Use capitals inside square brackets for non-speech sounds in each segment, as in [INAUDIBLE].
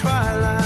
twilight.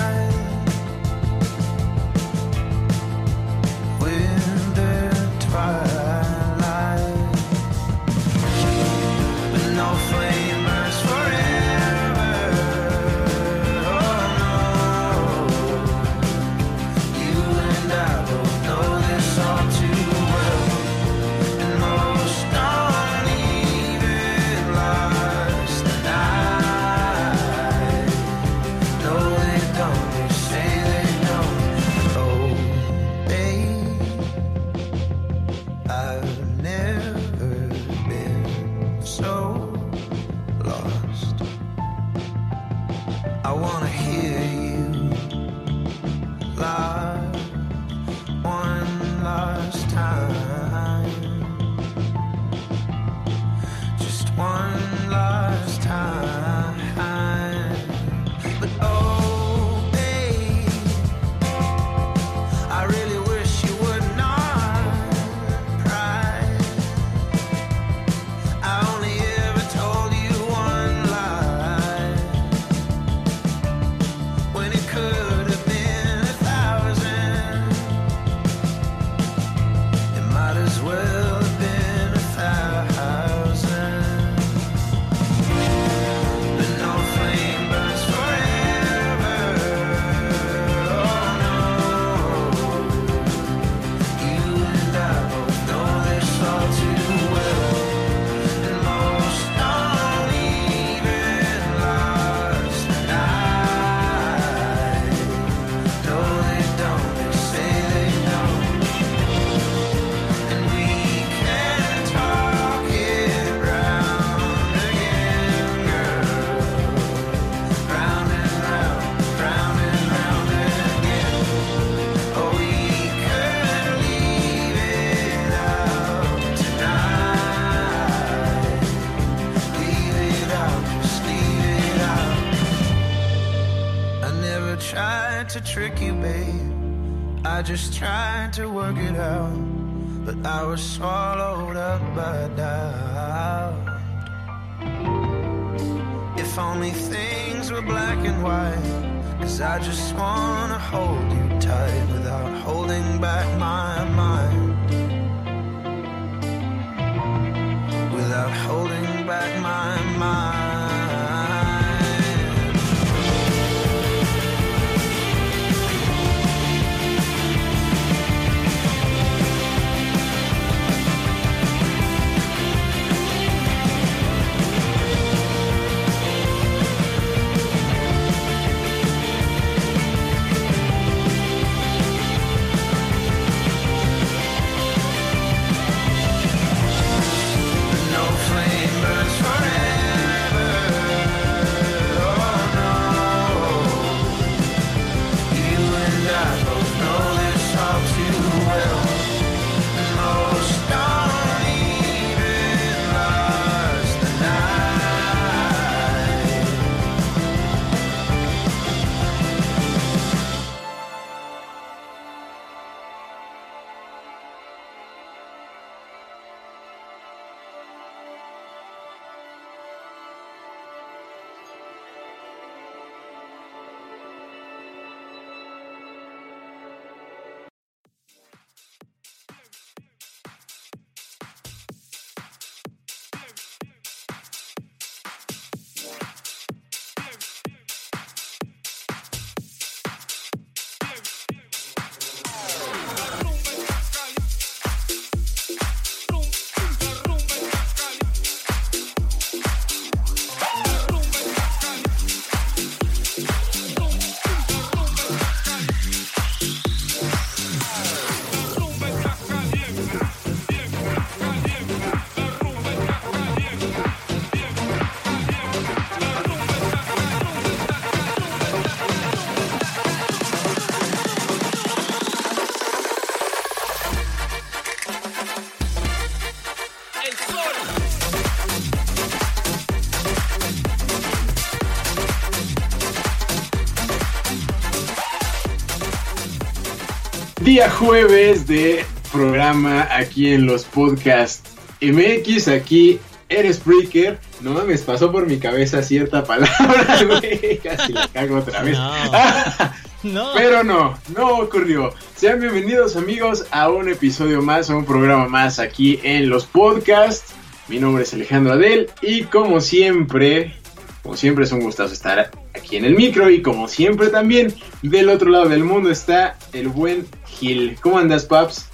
Día jueves de programa aquí en los podcasts MX, aquí eres Breaker. No mames, pasó por mi cabeza cierta palabra, [LAUGHS] güey. Casi la cago otra vez. No. [LAUGHS] No. Pero no, no ocurrió. Sean bienvenidos amigos a un episodio más, a un programa más aquí en los podcasts. Mi nombre es Alejandro Adel y como siempre, como siempre es un gustazo estar aquí en el micro y como siempre también del otro lado del mundo está el buen Gil. ¿Cómo andas, Paps?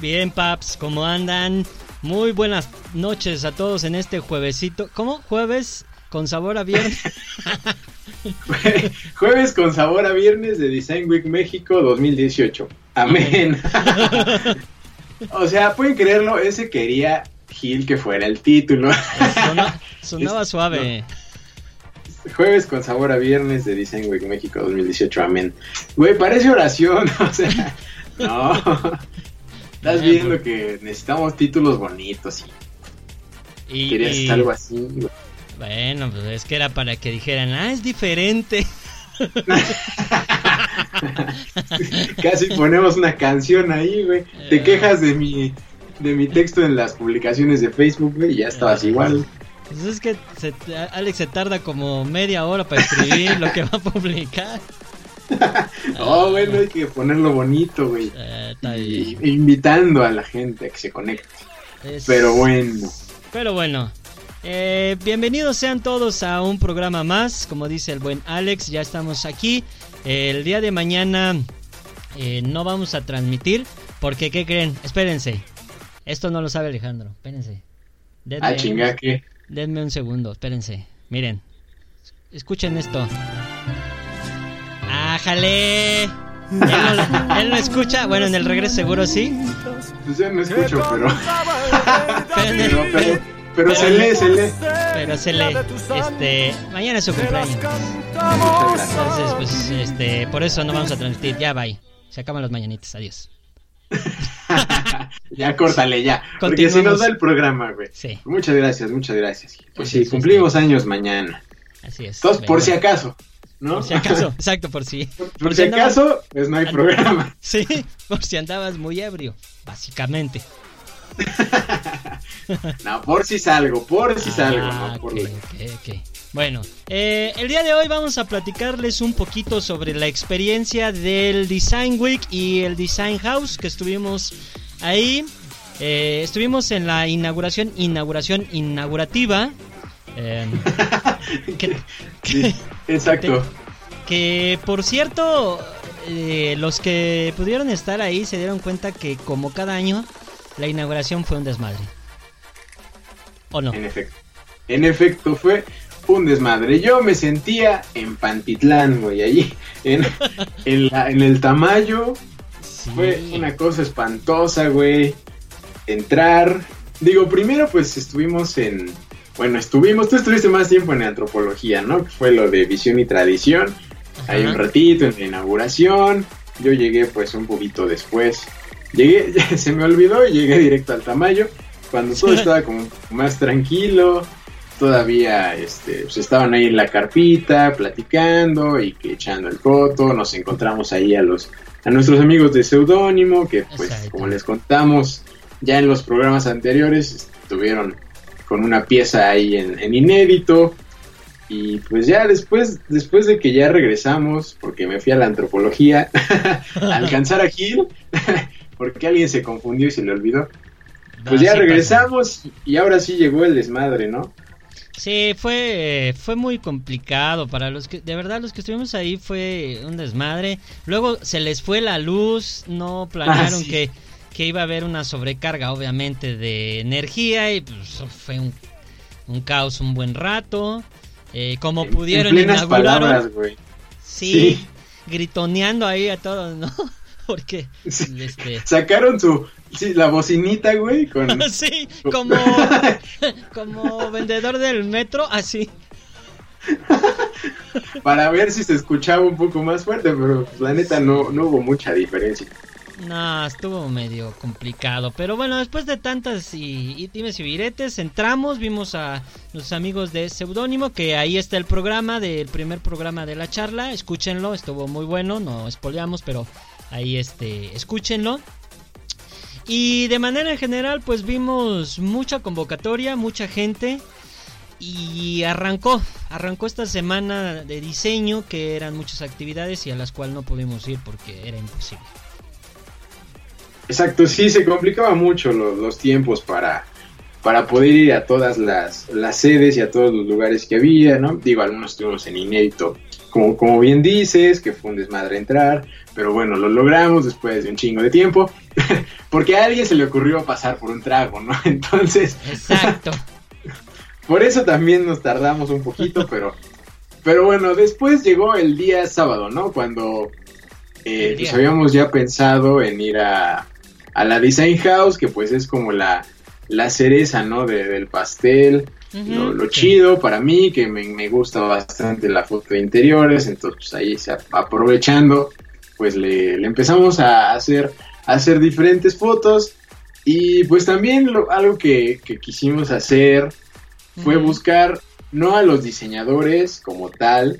Bien, paps, ¿cómo andan? Muy buenas noches a todos en este juevesito. ¿Cómo? ¿Jueves con sabor a viernes? [LAUGHS] [LAUGHS] Jueves con sabor a viernes de Design Week México 2018. Amén. [LAUGHS] o sea, pueden creerlo, ese quería Gil que fuera el título. Sona- sonaba suave. Jueves con sabor a viernes de Design Week México 2018. Amén. Güey, parece oración. [LAUGHS] O sea, no. Estás viendo que necesitamos títulos bonitos y Y, querías y- algo así. güey. Bueno, pues es que era para que dijeran, ah, es diferente. [LAUGHS] Casi ponemos una canción ahí, güey. Te Eh. quejas de mi de mi texto en las publicaciones de Facebook, güey, y ya estabas Eh. igual. Pues es que se- Alex se tarda como media hora para escribir lo que va a publicar. [LAUGHS] Oh, bueno, hay que ponerlo bonito, güey. Eh, está Y- bien. invitando a la gente a que se conecte. Es- Pero bueno. Pero bueno, eh, bienvenidos sean todos a un programa más. Como dice el buen Alex, ya estamos aquí. Eh, el día de mañana eh, no vamos a transmitir. Porque, ¿qué creen? Espérense. Esto no lo sabe Alejandro. Espérense. Ah, chinga, ¿qué? Denme un segundo. Espérense. Miren. Escuchen esto. ¡Ájale! Él no, él no escucha. Bueno, en el regreso seguro sí. Pues yo no escucho, pero. [LAUGHS] Pero, en el- Pero, pero, pero se lee, se lee. pero se lee. Este, mañana es su cumpleaños. Entonces, pues, este, por eso no vamos a transmitir. Ya, bye. Se acaban los mañanitas. Adiós. Ya córtale, ya. Porque si nos da el programa, güey. Sí, Muchas gracias, muchas gracias. Pues Sí, cumplimos años mañana. así es. Entonces, por si acaso. ¿no? Por si acaso, [LAUGHS] exacto, por si. Por, si acaso, pues no hay programa. [LAUGHS] Sí, por si andabas muy ebrio, básicamente. [LAUGHS] no, por si salgo, por si salgo, Ah, no por ok, ok, ok. Bueno, eh, el día de hoy vamos a platicarles un poquito sobre la experiencia del Design Week y el Design House que estuvimos ahí. Eh, estuvimos en la inauguración, inauguración inaugurativa. [LAUGHS] eh, que, Sí, exacto. que, por cierto, eh, los que pudieron estar ahí se dieron cuenta que como cada año la inauguración fue un desmadre. ¿O no? En efecto. En efecto, fue un desmadre. Yo me sentía en Pantitlán, güey, allí. En, [LAUGHS] en, la- en el Tamayo. Sí. Fue una cosa espantosa, güey. Entrar. Digo, primero pues estuvimos en... Bueno, estuvimos, tú estuviste más tiempo en antropología, ¿no? Que fue lo de visión y tradición. Ahí Ajá. un ratito en la inauguración. Yo llegué pues un poquito después. Llegué, [LAUGHS] se me olvidó y llegué directo al Tamayo. Cuando todo [LAUGHS] estaba como más tranquilo. Todavía este, pues, estaban ahí en la carpita platicando y que echando el coto. Nos encontramos ahí a los a nuestros amigos de Seudónimo, que pues Exacto. como les contamos ya en los programas anteriores, estuvieron con una pieza ahí en, en inédito. Y pues ya después, después de que ya regresamos, porque me fui a la antropología, [LAUGHS] a alcanzar a Gil, [LAUGHS] porque alguien se confundió y se le olvidó. Pues ya sí regresamos y ahora sí llegó el desmadre, ¿no? Sí, fue, fue muy complicado para los que, de verdad, los que estuvimos ahí fue un desmadre. Luego se les fue la luz, no planearon Ah, sí. que, que iba a haber una sobrecarga, obviamente, de energía y pues fue un, un caos un buen rato. Eh, como En- pudieron en palabras, sí, Sí. gritoneando ahí a todos, ¿no? Porque, Sí. este, Sacaron su, sí, la bocinita, güey, con... [LAUGHS] sí, como, [LAUGHS] como vendedor del metro, así. [LAUGHS] para ver si se escuchaba un poco más fuerte, pero pues, la neta no, no hubo mucha diferencia. No, estuvo medio complicado. Pero bueno, después de tantas y, y dimes y viretes, entramos, vimos a los amigos de Seudónimo, que ahí está el programa, del primer programa de la charla. Escúchenlo, estuvo muy bueno, no espoleamos, pero ahí este, escúchenlo. Y de manera general, pues vimos mucha convocatoria, mucha gente. Y arrancó, arrancó esta semana de diseño, que eran muchas actividades y a las cuales no pudimos ir porque era imposible. Exacto, sí, se complicaba mucho lo- los tiempos para, para poder ir a todas las, las sedes y a todos los lugares que había, ¿no? Digo, algunos estuvimos en inédito, como, como bien dices, que fue un desmadre entrar, pero bueno, lo logramos después de un chingo de tiempo, [LAUGHS] porque a alguien se le ocurrió pasar por un trago, ¿no? [LAUGHS] Entonces, Exacto. [LAUGHS] por eso también nos tardamos un poquito, pero, pero bueno, después llegó el día sábado, ¿no? Cuando eh, pues habíamos ya pensado en ir a, a la Design House, que pues es como la, la cereza, ¿no? De- del pastel. Lo, lo sí. chido para mí, que me, me gusta bastante la foto de interiores, entonces pues, ahí se, aprovechando, pues le, le empezamos a hacer, a hacer diferentes fotos y pues también lo- algo que, que quisimos hacer fue buscar no a los diseñadores como tal,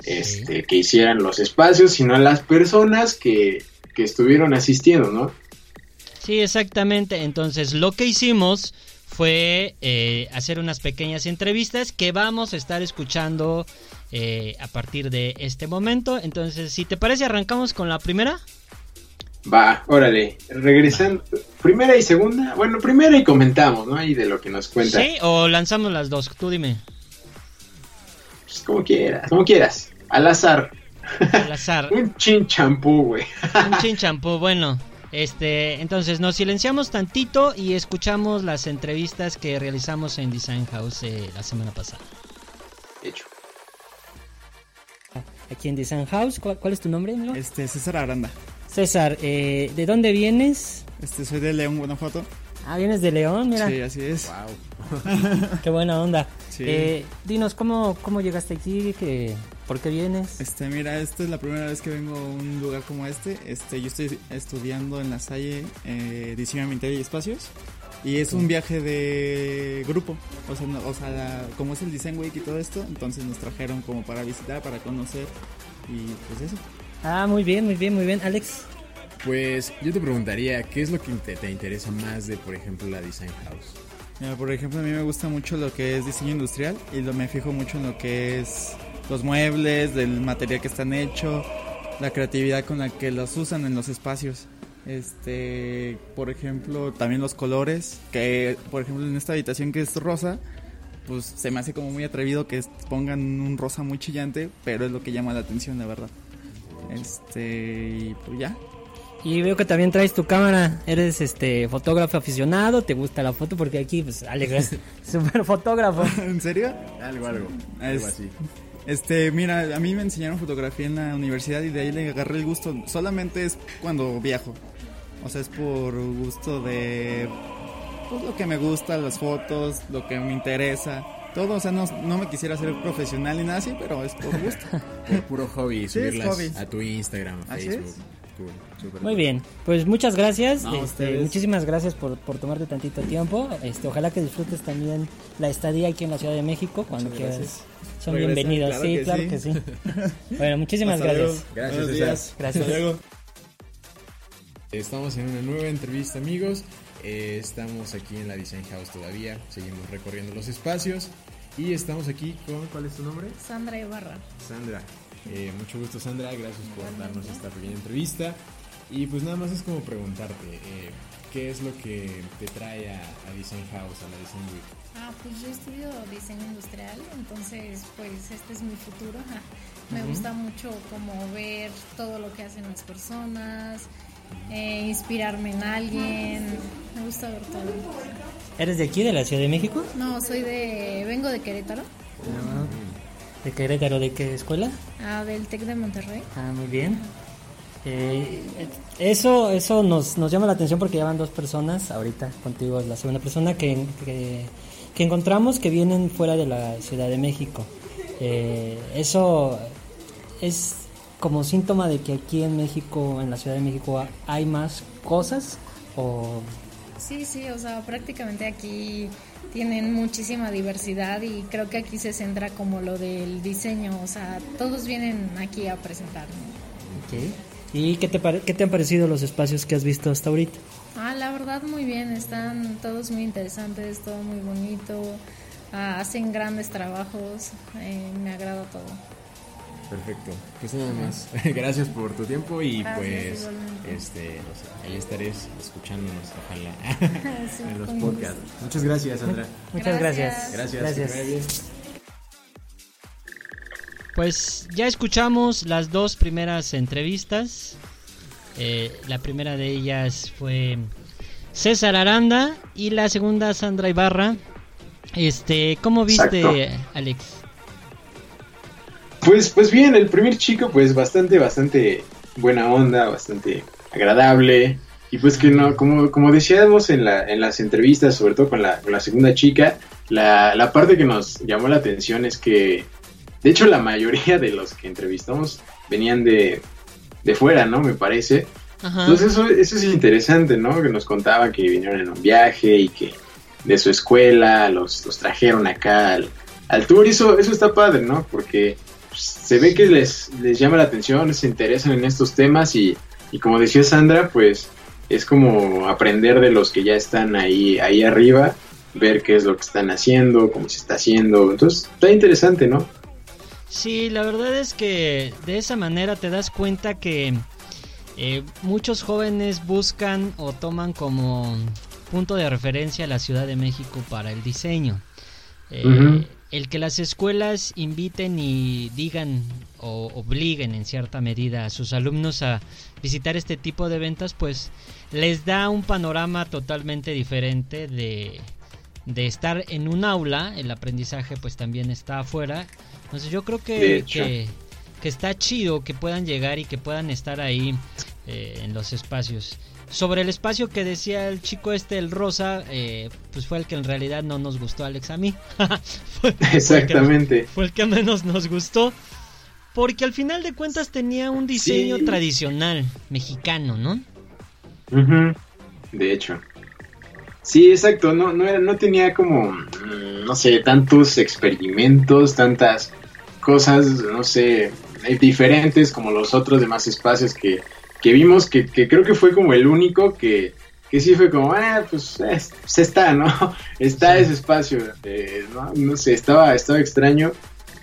Sí. este, que hicieran los espacios, sino a las personas que, que estuvieron asistiendo, ¿no? Sí, exactamente. Entonces, lo que hicimos fue eh, hacer unas pequeñas entrevistas que vamos a estar escuchando eh, a partir de este momento. Entonces, si te parece, arrancamos con la primera. Va, órale, regresando, primera y segunda, bueno, primera y comentamos, ¿no? Ahí de lo que nos cuenta. Sí, o lanzamos las dos. Tú dime. Pues, como quieras, como quieras, al azar. Al azar. [LAUGHS] Un chin champú, güey. Un chin champú, bueno. Este, entonces nos silenciamos tantito y escuchamos las entrevistas que realizamos en Design House eh, la semana pasada. Hecho. Aquí en Design House, ¿cuál, cuál es tu nombre? amigo? Este, César Aranda. César, eh, ¿de dónde vienes? Este, soy de León, Guanajuato. Ah, vienes de León, mira. Sí, así es. [LAUGHS] Qué buena onda. Sí. Eh, dinos, ¿cómo, ¿cómo llegaste aquí? ¿Qué, ¿Por qué vienes? Este, mira, esta es la primera vez que vengo a un lugar como este. Este, yo estoy estudiando en la Salle eh, diseño ambiental y espacios. Y es un viaje de grupo. O sea, no- o sea la- como es el Design Week y todo esto, entonces nos trajeron como para visitar, para conocer. Y pues eso. Ah, muy bien, muy bien, muy bien. Alex. Pues yo te preguntaría, ¿qué es lo que te, te interesa más de, por ejemplo, la Design House? Mira, por ejemplo, a mí me gusta mucho lo que es diseño industrial y lo, me fijo mucho en lo que es los muebles, del material que están hechos, la creatividad con la que los usan en los espacios. Este, por ejemplo, también los colores, que por ejemplo en esta habitación que es rosa, pues se me hace como muy atrevido que pongan un rosa muy chillante, pero es lo que llama la atención, la verdad. Este, y pues ya. Y veo que también traes tu cámara. Eres este fotógrafo aficionado. ¿Te gusta la foto? Porque aquí, pues, Alex es [LAUGHS] súper fotógrafo. ¿En serio? Algo, algo. Algo así. Este, mira, a mí me enseñaron fotografía en la universidad y de ahí le agarré el gusto. Solamente es cuando viajo. O sea, es por gusto de pues, lo que me gusta, las fotos, lo que me interesa. Todo, o sea, no, no me quisiera ser profesional ni nada así, pero es por gusto. [LAUGHS] Por puro hobby, Sí, es subirlas hobby. a tu Instagram, Así Facebook. Cool, súper Muy bien. Pues muchas gracias. No, este, muchísimas gracias por, por tomarte tantito tiempo. Este, ojalá que disfrutes también la estadía aquí en la Ciudad de México cuando Muchas quieras. gracias. Son bienvenidos. claro sí, que claro sí. que sí. [LAUGHS] bueno, muchísimas Hasta luego. gracias. Gracias, Buenos días. Gracias. Hasta luego. Estamos en una nueva entrevista, amigos. Eh, estamos aquí en la Design House todavía. Seguimos recorriendo los espacios. Y estamos aquí con. ¿Cuál es tu nombre? Sandra Ibarra. Sandra. Eh, mucho gusto, Sandra. Gracias por darnos esta pequeña entrevista. Y pues nada más es como preguntarte: eh, ¿qué es lo que te trae a, a Design House, a la Design Week? Ah, pues yo estudio diseño industrial, entonces pues este es mi futuro. [LAUGHS] Me gusta mucho como ver todo lo que hacen las personas, eh, inspirarme en alguien. Me gusta ver todo. ¿Eres de aquí, de la Ciudad de México? No, soy de, vengo de Querétaro, ¿De Querétaro? ¿De qué escuela? ah, del Tec de Monterrey. Ah, muy bien. Eh, eso eso nos, nos llama la atención porque ya van dos personas. Ahorita contigo es la segunda persona que, que, que encontramos que vienen fuera de la Ciudad de México. Eh, eso es como síntoma de que aquí en México, en la Ciudad de México, hay más cosas o Sí, sí, o sea, prácticamente aquí tienen muchísima diversidad y creo que aquí se centra como lo del diseño, o sea, todos vienen aquí a presentar. ¿Y qué te, pare- qué te han parecido los espacios que has visto hasta ahorita? Ah, la verdad muy bien, están todos muy interesantes, todo muy bonito, ah, hacen grandes trabajos, eh, me agrada todo. Perfecto. Pues nada más. [LAUGHS] Gracias por tu tiempo y Gracias, pues igualmente. este, no sé, ahí estaréis escuchándonos, ojalá, [LAUGHS] Sí, en los podcasts. Muchas gracias, Sandra. Muchas gracias. Gracias. Gracias. Pues ya escuchamos las dos primeras entrevistas. Eh, la primera de ellas fue César Aranda y la segunda Sandra Ibarra. Este, ¿cómo viste, Exacto. Alex? Pues, pues bien, el primer chico, pues bastante, bastante buena onda, bastante agradable. Y pues que no, como, como decíamos en, la, en las entrevistas, sobre todo con la, con la segunda chica, la, la parte que nos llamó la atención es que, de hecho, la mayoría de los que entrevistamos venían de, de fuera, ¿no? Me parece. Ajá. Entonces eso, eso es interesante, ¿no? Que nos contaba que vinieron en un viaje y que de su escuela los, los trajeron acá al, al tour. Y eso, eso está padre, ¿no? Porque pues, se ve que les, les llama la atención, se interesan en estos temas y, y como decía Sandra, pues es como aprender de los que ya están ahí, ahí arriba, ver qué es lo que están haciendo, cómo se está haciendo. Entonces está interesante, ¿no? Sí, la verdad es que de esa manera te das cuenta que eh, muchos jóvenes buscan o toman como punto de referencia la Ciudad de México para el diseño. Eh. El que las escuelas inviten y digan o obliguen en cierta medida a sus alumnos a visitar este tipo de ventas, pues les da un panorama totalmente diferente de, de estar en un aula, el aprendizaje pues también está afuera. Entonces yo creo que, que, que está chido que puedan llegar y que puedan estar ahí eh, en los espacios. Sobre el espacio que decía el chico este, el rosa, eh, pues fue el que en realidad no nos gustó, Alex, a mí. [LAUGHS] Fue- fue el que- Exactamente. fue el que menos nos gustó. Porque al final de cuentas tenía un diseño Sí. tradicional mexicano, ¿no? Ujú. De hecho. Sí, exacto, no, no, era, no tenía como, mm, no sé, tantos experimentos, tantas cosas, no sé, eh, diferentes como los otros demás espacios que, que vimos, que, que creo que fue como el único que, que sí fue como, ah, pues, eh, pues está, ¿no? [LAUGHS] Está ese espacio, eh, ¿no? no sé, estaba, estaba extraño.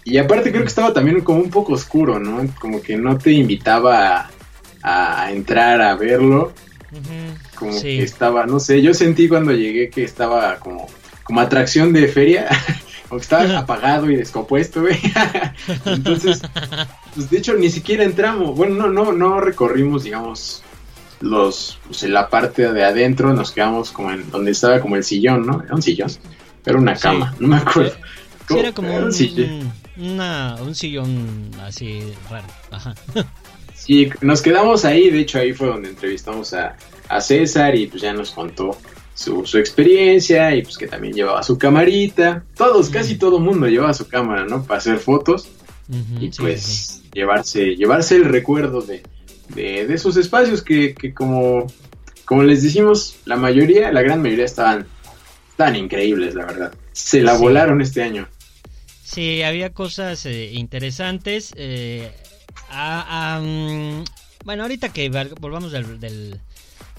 Y aparte creo que estaba también como un poco oscuro, ¿no? Como que no te invitaba a, a entrar a verlo. Como sí. que estaba, no sé, yo sentí cuando llegué que estaba como, como atracción de feria. [LAUGHS] como que estaba apagado y descompuesto, güey. [LAUGHS] Entonces, pues de hecho ni siquiera entramos. Bueno, no, no, no recorrimos, digamos, los, pues, en la parte de adentro, nos quedamos como en donde estaba como el sillón, ¿no? Era un sillón. Era una Sí. cama, no me acuerdo. [LAUGHS] Era como Era un, sillón. una- un sillón así raro. Ajá. [LAUGHS] Sí, nos quedamos ahí, de hecho ahí fue donde entrevistamos a, a César y pues ya nos contó su, su experiencia y pues que también llevaba su camarita. Todos, casi todo mundo llevaba su cámara, ¿no? Para hacer fotos y pues sí, sí. llevarse llevarse el recuerdo de, de, de esos espacios que, que como, como les decimos, la mayoría, la gran mayoría estaban, estaban increíbles, la verdad. Se la Sí. volaron este año. Sí, había cosas eh, interesantes. eh, a- a, bueno, ahorita que volvamos del, del,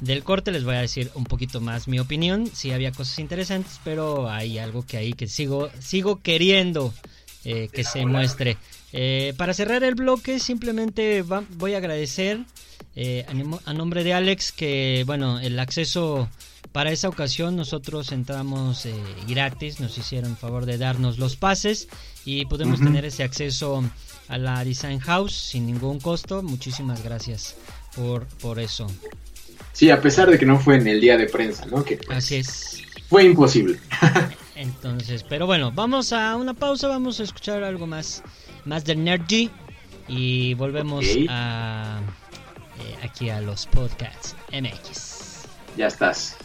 del corte les voy a decir un poquito más mi opinión. Sí, había cosas interesantes, pero hay algo que ahí que sigo, sigo queriendo eh, que se muestre. Eh, para cerrar el bloque, simplemente va- voy a agradecer eh, a, nombre de Alex que, bueno, el acceso para esa ocasión nosotros entramos eh, gratis, nos hicieron favor de darnos los pases y podemos tener ese acceso a la Design House sin ningún costo. Muchísimas gracias por, por eso. Sí, a pesar de que no fue en el día de prensa, ¿no? Que pues, Así es. fue imposible. [LAUGHS] Entonces, pero bueno, vamos a una pausa, vamos a escuchar algo más, más de Nergy y volvemos a eh, aquí a los podcasts MX. Ya estás.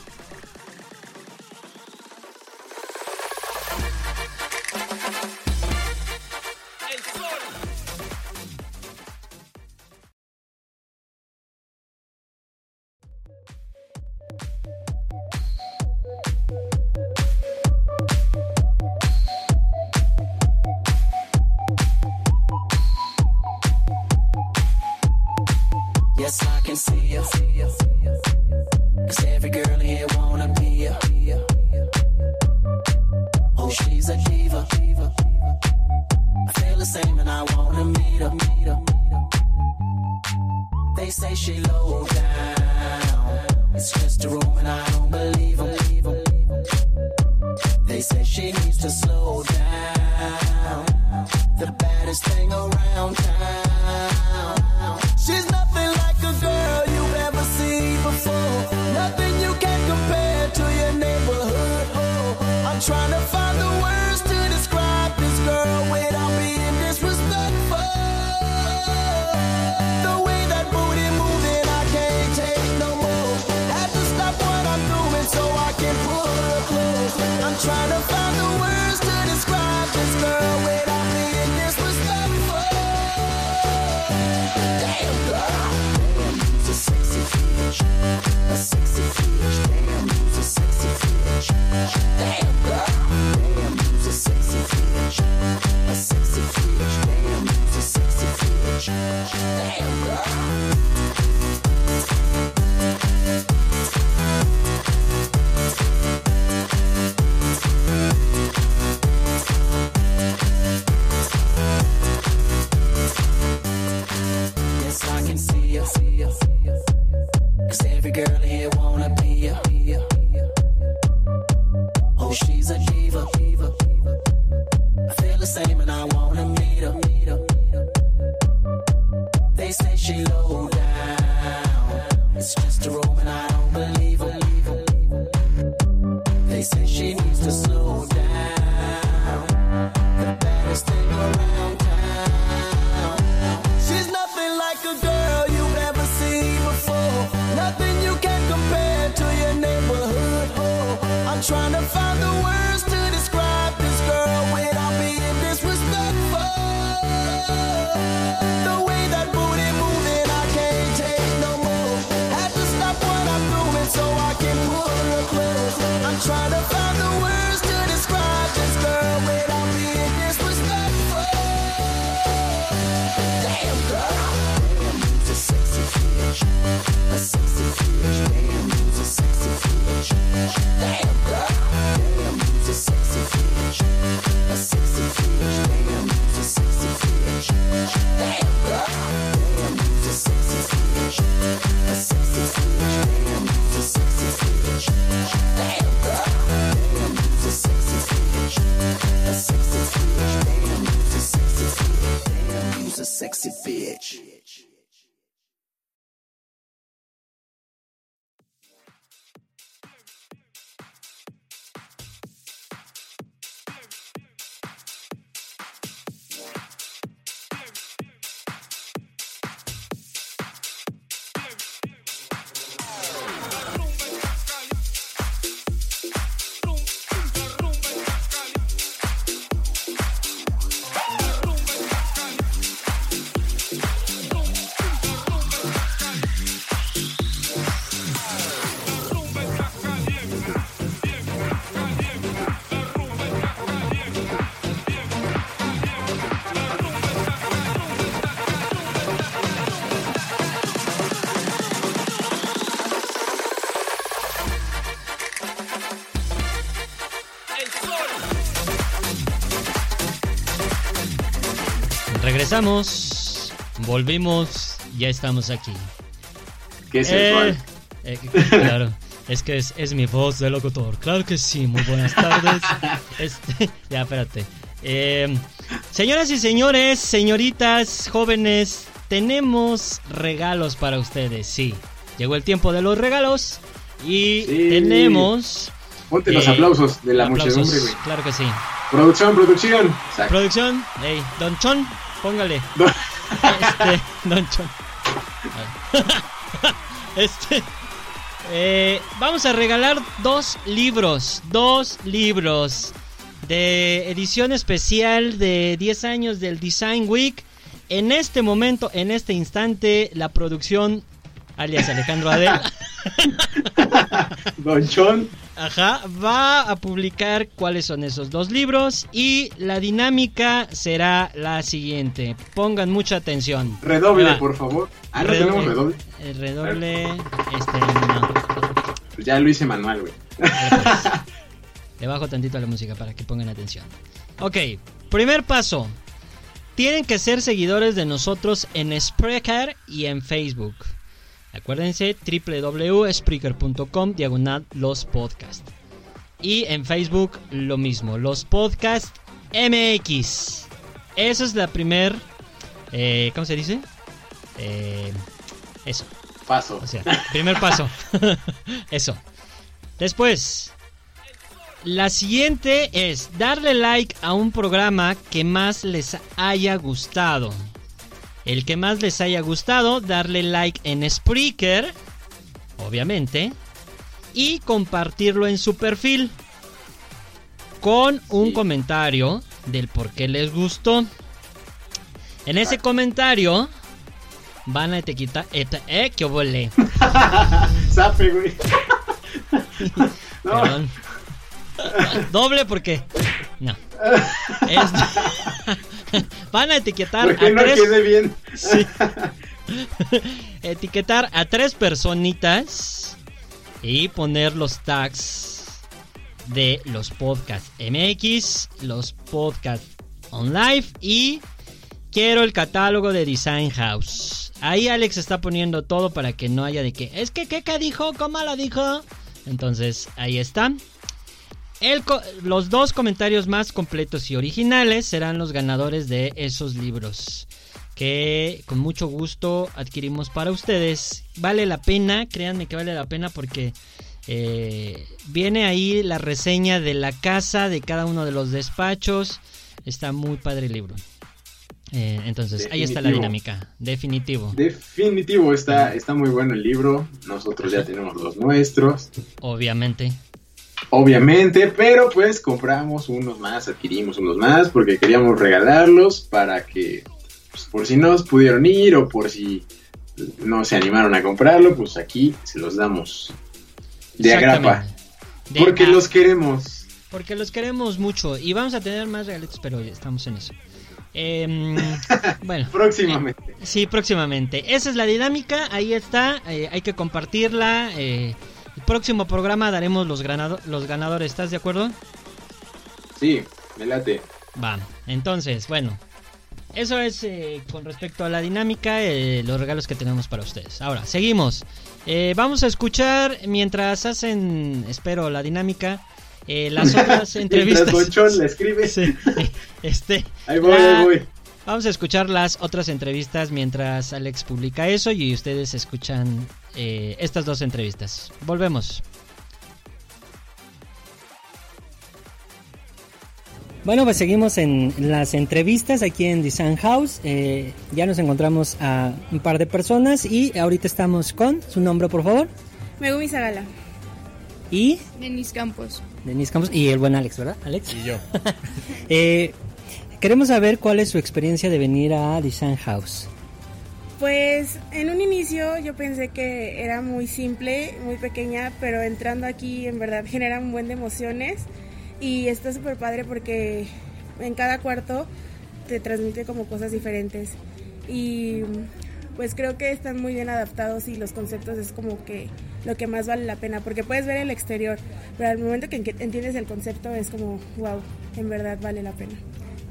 Yes, I can see you. Cause every girl here wanna be you. Oh, she's a diva. I feel the same and I wanna. Meet her. They say she low down. Regresamos, volvimos, ya estamos aquí. Qué sensual. Eh, eh, claro, es que es, es mi voz de locutor. Claro que sí, muy buenas tardes. [LAUGHS] Este, [LAUGHS] ya, espérate. Eh, señoras y señores, señoritas, jóvenes, tenemos regalos para ustedes. Sí, llegó el tiempo de los regalos y Sí. tenemos... Ponte los eh, aplausos de la aplausos, muchedumbre, güey. Claro que sí. Producción, producción. Exacto. Producción, hey, Don Chon, póngale. [LAUGHS] Este, Don Chon. [LAUGHS] Este. eh, vamos a regalar dos libros. Dos libros. De edición especial de 10 años del Design Week. En este momento, en este instante, la producción, alias Alejandro Adel. [LAUGHS] Don Chon. Ajá, va a publicar cuáles son esos dos libros y la dinámica será la siguiente. Pongan mucha atención. Redoble, va. por favor. Ah, no Redoble. tenemos redoble. El redoble, este, no. Pues ya lo hice manual, güey. Pues. [LAUGHS] Le bajo tantito a la música para que pongan atención. Ok, primer paso. Tienen que ser seguidores de nosotros en Spreaker y en Facebook. Acuérdense www.spreaker.com diagonal los podcast. Y en Facebook lo mismo, los podcast MX. Eso es la primer... eh, ¿Cómo se dice? Eh, eso. Paso. O sea, primer paso. [LAUGHS] Eso. Después, la siguiente es darle like a un programa que más les haya gustado. El que más les haya gustado, darle like en Spreaker, obviamente, y compartirlo en su perfil con un Sí. comentario del por qué les gustó. En ese comentario van a etiquetar... Eh, eh, qué volé. [LAUGHS] Güey. [LAUGHS] no, Perdón. [LAUGHS] Doble porque. No. Es- [LAUGHS] Van a etiquetar a no tres. quede bien. Sí. [LAUGHS] etiquetar a tres personitas y poner los tags de los podcasts MX, los podcasts on live y quiero el catálogo de Design House. Ahí Alex está poniendo todo para que no haya de que es que qué dijo, cómo lo dijo. Entonces ahí está. El los dos comentarios más completos y originales serán los ganadores de esos libros que con mucho gusto adquirimos para ustedes. Vale la pena, créanme que vale la pena porque eh, viene ahí la reseña de la casa, de cada uno de los despachos. Está muy padre el libro. Eh, entonces, ahí está la dinámica. Definitivo. Definitivo, está, está muy bueno el libro. Nosotros ya tenemos los nuestros. Obviamente. Obviamente, pero pues compramos unos más, adquirimos unos más porque queríamos regalarlos para que, pues, por si no pudieron ir o por si no se animaron a comprarlo, pues aquí se los damos de agrapa. De Porque a- los queremos. Porque los queremos mucho y vamos a tener más regalitos, pero ya estamos en eso. Em, [LAUGHS] bueno, Próximamente. sí, próximamente. Esa es la dinámica, ahí está, eh, hay que compartirla. eh, próximo programa daremos los, ganado- los ganadores, ¿estás de acuerdo? Sí, me late. Va, entonces, bueno. Eso es eh, con respecto a la dinámica, eh, los regalos que tenemos para ustedes. Ahora, seguimos. Eh, vamos a escuchar, mientras hacen, espero, la dinámica, eh, las [LAUGHS] otras entrevistas. Bonchón la escribe. Sí, [LAUGHS] este, Ahí voy, la- ahí voy. Vamos a escuchar las otras entrevistas mientras Alex publica eso y ustedes escuchan eh, estas dos entrevistas. Volvemos. Bueno, pues seguimos en las entrevistas aquí en Design House. Eh, ya nos encontramos a un par de personas y ahorita estamos con su nombre, por favor. Megumi Zagala. Y Denis Campos. Denise Campos y el buen Alex, ¿verdad? Alex. Y yo. [LAUGHS] Eh, queremos saber cuál es su experiencia de venir a Design House. Pues en un inicio yo pensé que era muy simple, muy pequeña, pero entrando aquí en verdad [LAUGHS] genera un buen de emociones y está súper padre porque en cada cuarto te transmite como cosas diferentes y pues creo que están muy bien adaptados y los conceptos es como que lo que más vale la pena porque puedes ver el exterior, pero al momento que en- entiendes el concepto es como wow, en verdad vale la pena.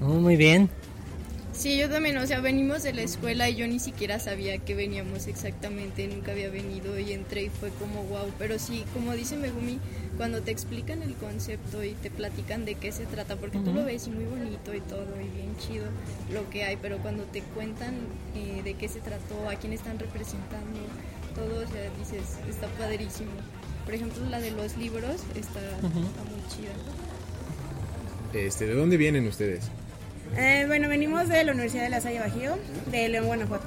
Oh, muy bien. Sí, yo también, o sea, venimos de la escuela y yo ni siquiera sabía que veníamos exactamente, nunca había venido y entré y fue como wow, pero sí, como dice Megumi, cuando te explican el concepto y te platican de qué se trata, porque tú lo ves y muy bonito y todo y bien chido lo que hay, pero cuando te cuentan eh, de qué se trató, a quién están representando, todo, o sea, dices, está padrísimo. Por ejemplo, la de los libros está, está muy chida. Este, ¿De dónde vienen ustedes? Eh, bueno, venimos de la Universidad de La Salle Bajío, de León, Guanajuato.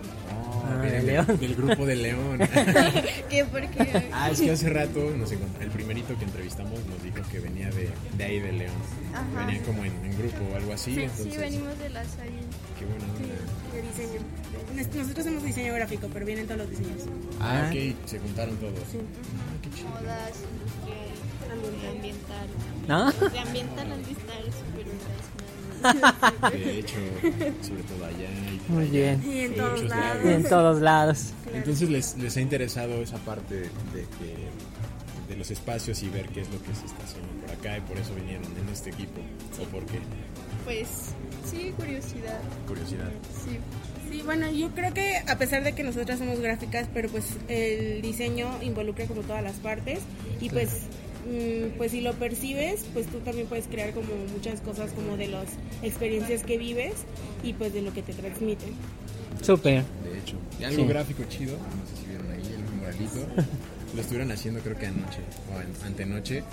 Ah, vienen de León. Del grupo de León. [LAUGHS] ¿Qué? Porque... ah, es que hace rato nos encont- el primerito que entrevistamos nos dijo que venía de, de ahí de León. Ajá. Venían como en, en grupo o algo así. Sí, entonces, sí, venimos de las ahí. Qué buena onda. de diseño. Nos- Nosotros hacemos diseño gráfico, pero vienen todos los diseños. Ah, ok, se juntaron todos. Ah, qué chido. modas, ambiental. ¿No? De ambiental al súper De hecho, sobre todo allá y por Muy allá. bien. Y en Por todos lados. Y en todos lados. Entonces les, les ha interesado esa parte de, que- de los espacios y ver qué es lo que se está haciendo por acá y por eso vinieron en este equipo. ¿O por qué? Pues sí, curiosidad. Curiosidad. Sí. Sí, bueno, yo creo que a pesar de que nosotras somos gráficas, pero pues el diseño involucra como todas las partes y pues pues si lo percibes, pues tú también puedes crear como muchas cosas como de las experiencias que vives y pues de lo que te transmiten. Súper. De hecho. Y algo Sí. gráfico chido, no sé si vieron ahí el moralito. [LAUGHS] Lo estuvieron haciendo creo que anoche o an- antenoche.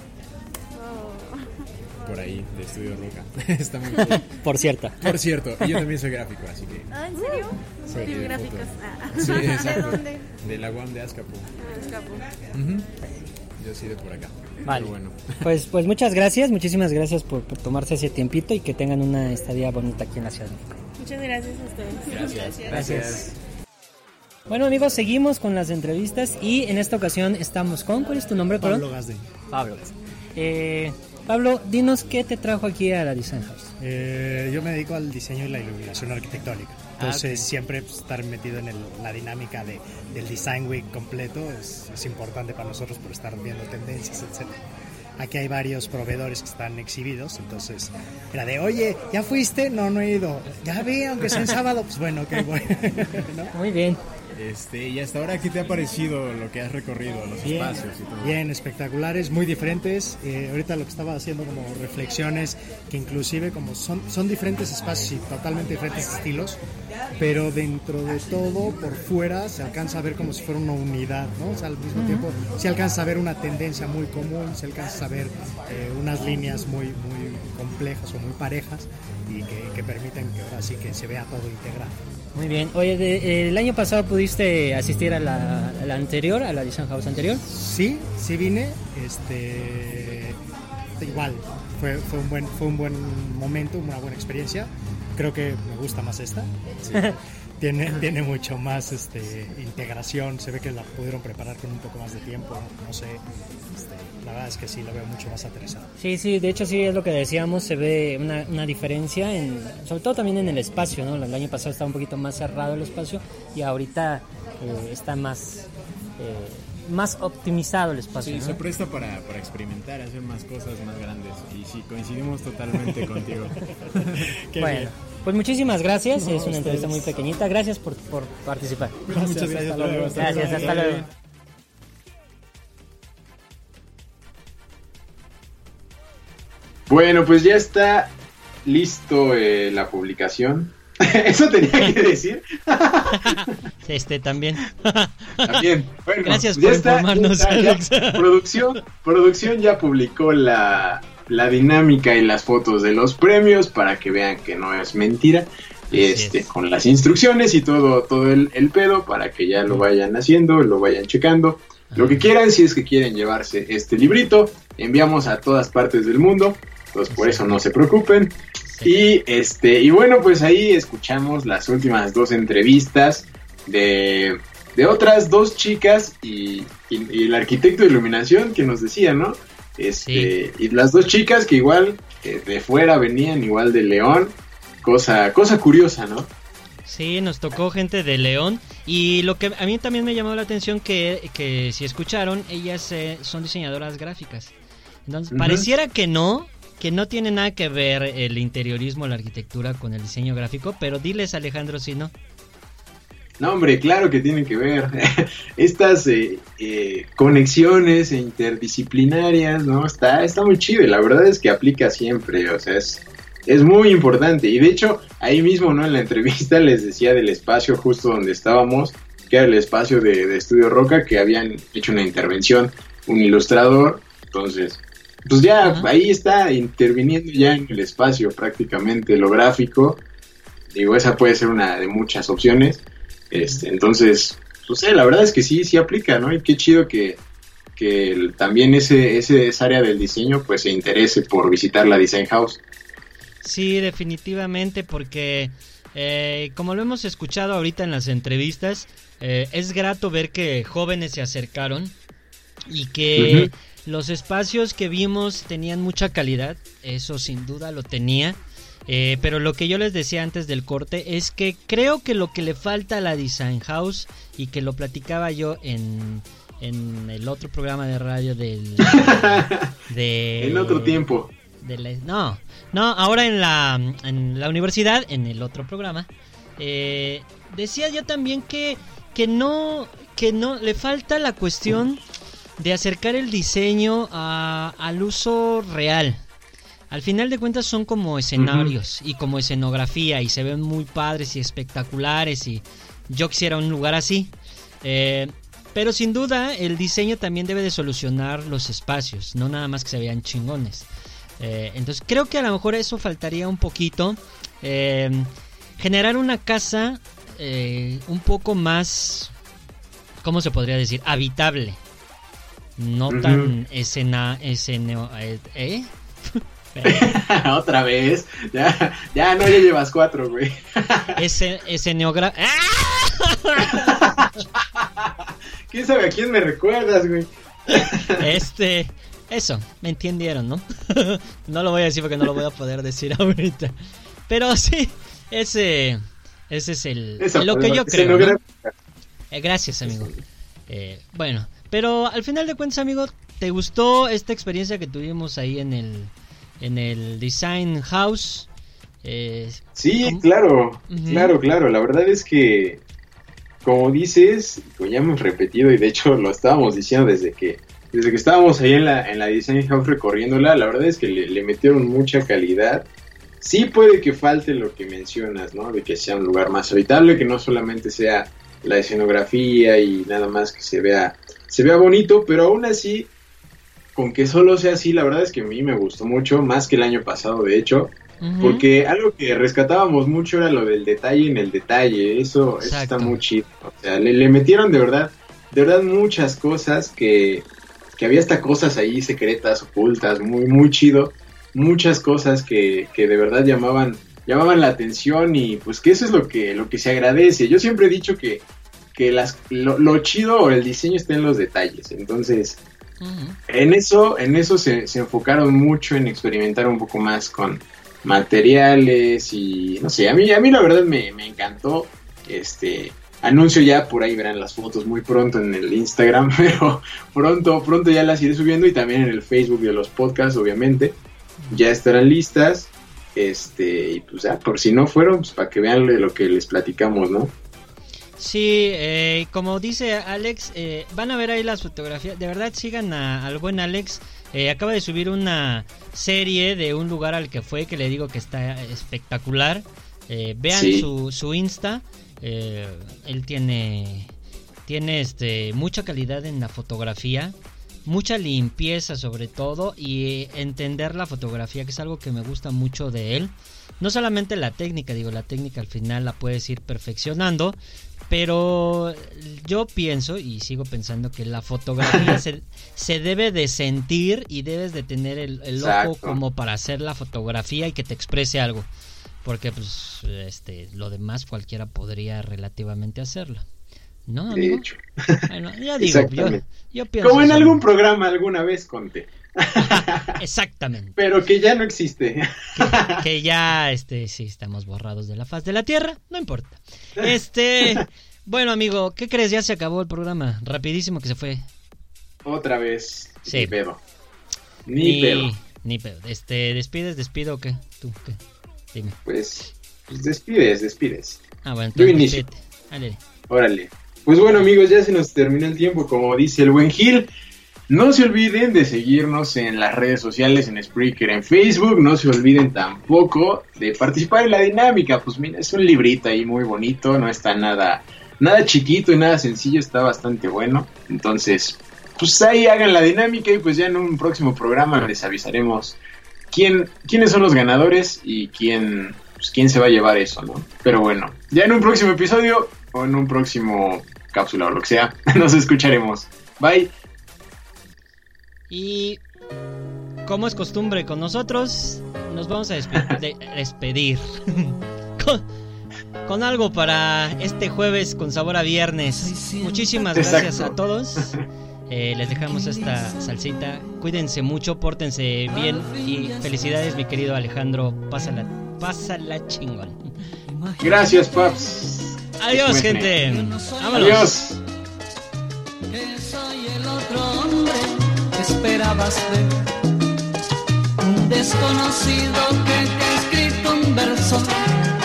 Por ahí, de Estudio Roca. [LAUGHS] Está muy cool. Por cierto. Por cierto, y yo también soy gráfico, así que... Ah, ¿en serio? soy gráficos. foto. Ah, Sí, [LAUGHS] exacto. ¿De dónde? De la UAM de Azcapo. Ujú. Yo sí de por acá. Vale. Pero bueno. [LAUGHS] Pues, pues muchas gracias, muchísimas gracias por, por tomarse ese tiempito y que tengan una estadía bonita aquí en la ciudad. de México. Muchas gracias a ustedes. Gracias. Gracias. Bueno amigos, seguimos con las entrevistas y en esta ocasión estamos con, ¿cuál es tu nombre? Pablo Gasde. Pablo. Eh, Pablo, dinos qué te trajo aquí a la Design House. Eh, yo me dedico al diseño y la iluminación arquitectónica. Entonces, Ah, ok. siempre pues, estar metido en el- la dinámica de, del Design Week completo es, es importante para nosotros por estar viendo tendencias, etc. Aquí hay varios proveedores que están exhibidos, entonces era de, oye, ¿ya fuiste? No, no he ido. Ya vi, aunque sea en sábado, pues bueno, ok, [LAUGHS] voy. ¿No? Muy bien. Este, y hasta ahora, ¿qué te ha parecido lo que has recorrido, los Bien, espacios y todo? bien, espectaculares, muy diferentes. Eh, ahorita lo que estaba haciendo como reflexiones, que inclusive como son, son diferentes espacios y totalmente diferentes estilos, pero dentro de todo, por fuera, se alcanza a ver como si fuera una unidad, ¿no? O sea, al mismo tiempo, se alcanza a ver una tendencia muy común, se alcanza a ver eh, unas líneas muy, muy complejas o muy parejas y que, que permiten que ahora sí que se vea todo integrado. Muy bien. Oye, de- el año pasado pudiste asistir a la, a la anterior, a la Design House anterior. Sí, sí vine. Este, igual, fue, fue, un buen, fue un buen momento, una buena experiencia. Creo que me gusta más esta. [LAUGHS] tiene, tiene mucho más este, integración. Se ve que la pudieron preparar con un poco más de tiempo. No sé. Este, la verdad es que sí, lo veo mucho más aterrizado. Sí, sí, de hecho sí es lo que decíamos, se ve una, una diferencia, en, sobre todo también en el espacio, ¿no? El año pasado estaba un poquito más cerrado el espacio y ahorita eh, está más, eh, más optimizado el espacio. Sí, ¿no? se presta para, para experimentar, hacer más cosas más grandes. Y sí, coincidimos totalmente contigo. [LAUGHS] Bueno, bien. pues muchísimas gracias, No, es una entrevista muy pequeñita, gracias por, por participar. Gracias, Muchas gracias, hasta luego. hasta Gracias, hasta luego. Bueno, pues ya está listo eh, la publicación. [LAUGHS] Eso tenía que [LAUGHS] decir. Este también. También. Bueno, Gracias por informarnos, ya está, ya. Alex. [LAUGHS] Producción, producción ya publicó la, la dinámica y las fotos de los premios para que vean que no es mentira. Este, es. con las instrucciones y todo, todo el, el pedo para que ya lo vayan haciendo, lo vayan checando. Lo que quieran, si es que quieren llevarse este librito, enviamos a todas partes del mundo. Pues por eso no se preocupen. Y este, y bueno, pues ahí escuchamos las últimas dos entrevistas de, de otras dos chicas y, y- y el arquitecto de iluminación que nos decía, ¿no? Este, y las dos chicas que igual eh, de fuera venían, igual de León. Cosa, cosa curiosa, ¿no? Sí, nos tocó gente de León y lo que a mí también me llamó la atención que, que si escucharon, ellas eh, son diseñadoras gráficas. Entonces, pareciera que no, que no tiene nada que ver el interiorismo, la arquitectura con el diseño gráfico, pero diles Alejandro si no. No, hombre, claro que tienen que ver. [LAUGHS] Estas eh, eh, conexiones interdisciplinarias, ¿no? Está, está muy chido la verdad es que aplica siempre, o sea, es, es muy importante. Y de hecho, ahí mismo, ¿no? En la entrevista [LAUGHS] les decía del espacio justo donde estábamos, que era el espacio de, de Estudio Roca, que habían hecho una intervención, un ilustrador, entonces... Pues ya ahí está interviniendo ya en el espacio prácticamente lo gráfico. Digo, esa puede ser una de muchas opciones. Este, entonces, pues eh, la verdad es que sí, sí aplica, ¿no? Y qué chido que, que el- también ese, ese, esa área del diseño pues se interese por visitar la Design House. Sí, definitivamente, porque eh, como lo hemos escuchado ahorita en las entrevistas, eh, es grato ver que jóvenes se acercaron y que los espacios que vimos tenían mucha calidad, eso sin duda lo tenía. Eh, pero lo que yo les decía antes del corte es que creo que lo que le falta a la Design House y que lo platicaba yo en, en el otro programa de radio del... [LAUGHS] de- En otro tiempo. de la- no, no, ahora en la, en la universidad, en el otro programa, eh, decía yo también que, que no, que no, le falta la cuestión de acercar el diseño a- al uso real. Al final de cuentas son como escenarios y como escenografía y se ven muy padres y espectaculares y yo quisiera un lugar así. Eh, pero sin duda el diseño también debe de solucionar los espacios, no nada más que se vean chingones. Eh, entonces creo que a lo mejor eso faltaría un poquito. Eh, generar una casa un poco más, ¿cómo se podría decir? Habitable. No Ujú. tan escena, esceneo, eh, ¿eh? [LAUGHS] Otra vez. Ya, ya no, ya llevas cuatro, güey. [LAUGHS] Ese, esceneogra- ¡Ah! [LAUGHS] ¿Quién sabe a quién me recuerdas, güey? Este, eso, me entendieron, ¿no? no lo voy a decir porque no lo voy a poder decir ahorita. Pero sí, ese, ese es el, lo que yo creo. Eh, gracias, amigo. Eh, bueno, pero al final de cuentas, amigo, ¿te gustó esta experiencia que tuvimos ahí en el, en el Design House? Eh, Sí, ¿cómo? claro, claro, claro. La verdad es que, como dices, como ya hemos repetido y de hecho lo estábamos diciendo desde que desde que estábamos ahí en la, en la Design House recorriéndola, la verdad es que le, le metieron mucha calidad. Sí puede que falte lo que mencionas, ¿no? De que sea un lugar más habitable, que no solamente sea la escenografía y nada más que se vea, se vea bonito, pero aún así, con que solo sea así, la verdad es que a mí me gustó mucho, más que el año pasado, de hecho. Porque algo que rescatábamos mucho era lo del detalle en el detalle. Eso, eso está muy chido. O sea, le, le metieron de verdad, de verdad muchas cosas que, que había hasta cosas ahí secretas, ocultas, muy, muy chido. Muchas cosas que, que de verdad llamaban llamaban la atención y pues que eso es lo que, lo que se agradece. Yo siempre he dicho que, que las, lo, lo chido o el diseño está en los detalles. Entonces, en eso, en eso se, se enfocaron mucho en experimentar un poco más con materiales y no sé, a mí, a mí la verdad me, me encantó. Este anuncio ya por ahí verán las fotos muy pronto en el Instagram, [LAUGHS] pero pronto, pronto ya las iré subiendo y también en el Facebook de los podcasts, obviamente. Ya estarán listas. Este, y pues ya, por si no fueron, pues para que vean lo que les platicamos, ¿no? Sí, eh, como dice Alex, eh, van a ver ahí las fotografías. De verdad, sigan a- al buen Alex. Eh, acaba de subir una serie de un lugar al que fue, que le digo que está espectacular. Eh, vean Sí. su, su Insta. Eh, él tiene, tiene este, mucha calidad en la fotografía. Mucha limpieza sobre todo y entender la fotografía, que es algo que me gusta mucho de él. No solamente la técnica, digo, la técnica al final la puedes ir perfeccionando, pero yo pienso y sigo pensando que la fotografía [LAUGHS] se, se debe de sentir y debes de tener el, el ojo como para hacer la fotografía y que te exprese algo. Porque pues este lo demás cualquiera podría relativamente hacerlo. ¿No, De amigo? hecho. Bueno, ya digo, yo, yo pienso Como en algún programa alguna vez conté, [LAUGHS] Exactamente. pero que ya no existe. que ya este sí estamos borrados de la faz de la tierra, no importa. Este, bueno, amigo, ¿qué crees? Ya se acabó el programa, rapidísimo que se fue. Otra vez. Sí. Ni pedo. Ni, pedo. Ni pedo. Este, ¿despides, despido o qué? ¿Tú qué? Dime. Pues, pues despides, despides. Ah, bueno, Yo inicio. Órale. Pues bueno amigos, ya se nos terminó el tiempo, como dice el buen Gil. No se olviden de seguirnos en las redes sociales, en Spreaker, en Facebook. No se olviden tampoco de participar en la dinámica. Pues mira, es un librito ahí muy bonito, no está nada, nada chiquito y nada sencillo, está bastante bueno. Entonces, pues ahí hagan la dinámica y pues ya en un próximo programa les avisaremos quién, quiénes son los ganadores y quién, pues, quién se va a llevar eso, ¿no? Pero bueno, ya en un próximo episodio o en un próximo cápsula o lo que sea, [LAUGHS] nos escucharemos. Bye. Y como es costumbre con nosotros, nos vamos a despe- [LAUGHS] de- despedir [LAUGHS] con, con algo para este jueves con sabor a viernes. Muchísimas gracias a todos. [LAUGHS] Eh, les dejamos esta salsita. Cuídense mucho, pórtense bien y felicidades, mi querido Alejandro. Pásala, pásala chingón. Gracias, Paps. Adiós, gente. Vámonos. Adiós. Esperabas ver. Un desconocido que te ha escrito un verso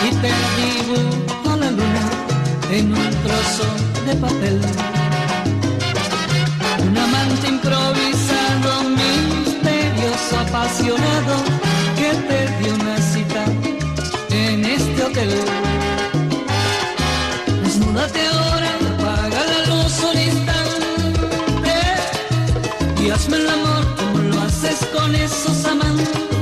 y te dibuja la luna en un trozo de papel. Un amante improvisado, misterioso, apasionado, que te dio una cita en este hotel. Desnúdate ahora, apaga la luz un instante y hazme con esos amantes.